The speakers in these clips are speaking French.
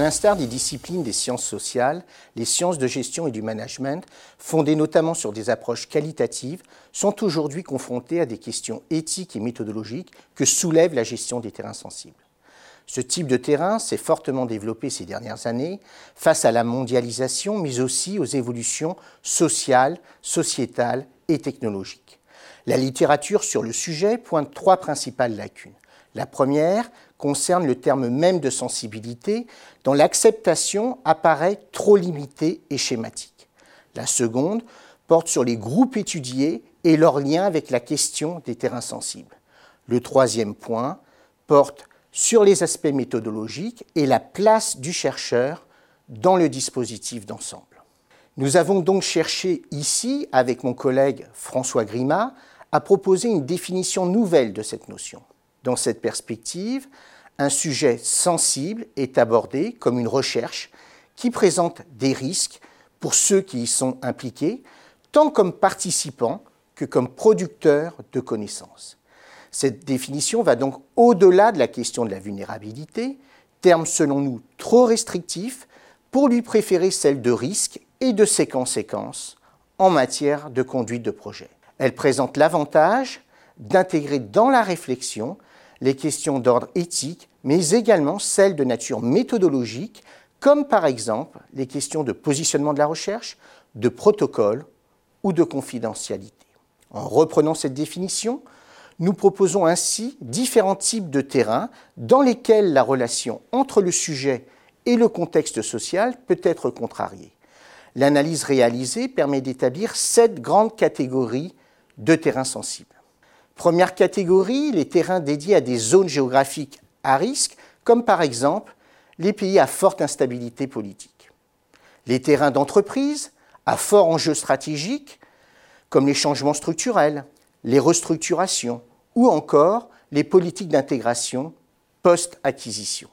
l'instar des disciplines des sciences sociales, les sciences de gestion et du management, fondées notamment sur des approches qualitatives, sont aujourd'hui confrontées à des questions éthiques et méthodologiques que soulève la gestion des terrains sensibles. Ce type de terrain s'est fortement développé ces dernières années face à la mondialisation, mais aussi aux évolutions sociales, sociétales et technologiques. La littérature sur le sujet pointe trois principales lacunes. La première concerne le terme même de sensibilité, dont l'acceptation apparaît trop limitée et schématique. La seconde porte sur les groupes étudiés et leur lien avec la question des terrains sensibles. Le troisième point porte sur les aspects méthodologiques et la place du chercheur dans le dispositif d'ensemble. Nous avons donc cherché ici, avec mon collègue François Grima, à proposer une définition nouvelle de cette notion. Dans cette perspective, un sujet sensible est abordé comme une recherche qui présente des risques pour ceux qui y sont impliqués, tant comme participants que comme producteurs de connaissances. Cette définition va donc au-delà de la question de la vulnérabilité, terme selon nous trop restrictif, pour lui préférer celle de risque et de ses conséquences en matière de conduite de projet. Elle présente l'avantage d'intégrer dans la réflexion les questions d'ordre éthique, mais également celles de nature méthodologique, comme par exemple les questions de positionnement de la recherche, de protocole ou de confidentialité. En reprenant cette définition, nous proposons ainsi différents types de terrains dans lesquels la relation entre le sujet et le contexte social peut être contrariée. L'analyse réalisée permet d'établir sept grandes catégories de terrains sensibles. Première catégorie, les terrains dédiés à des zones géographiques à risque, comme par exemple les pays à forte instabilité politique. Les terrains d'entreprise à fort enjeu stratégique, comme les changements structurels, les restructurations ou encore les politiques d'intégration post-acquisition.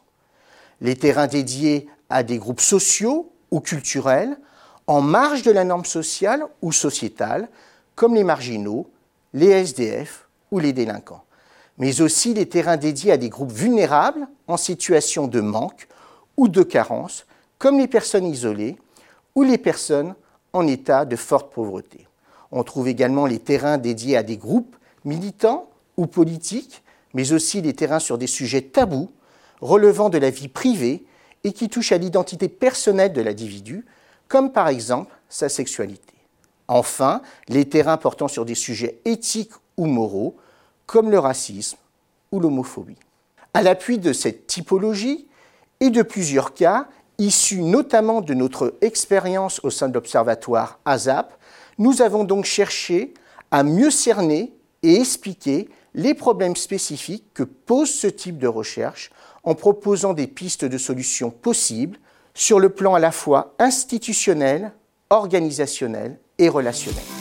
Les terrains dédiés à des groupes sociaux ou culturels en marge de la norme sociale ou sociétale, comme les marginaux, les SDF ou les délinquants, mais aussi les terrains dédiés à des groupes vulnérables en situation de manque ou de carence, comme les personnes isolées ou les personnes en état de forte pauvreté. On trouve également les terrains dédiés à des groupes militants ou politiques, mais aussi les terrains sur des sujets tabous, relevant de la vie privée et qui touchent à l'identité personnelle de l'individu, comme par exemple sa sexualité. Enfin, les terrains portant sur des sujets éthiques ou moraux, comme le racisme ou l'homophobie. À l'appui de cette typologie et de plusieurs cas, issus notamment de notre expérience au sein de l'Observatoire ASAP, nous avons donc cherché à mieux cerner et expliquer les problèmes spécifiques que pose ce type de recherche en proposant des pistes de solutions possibles sur le plan à la fois institutionnel, organisationnel et relationnel.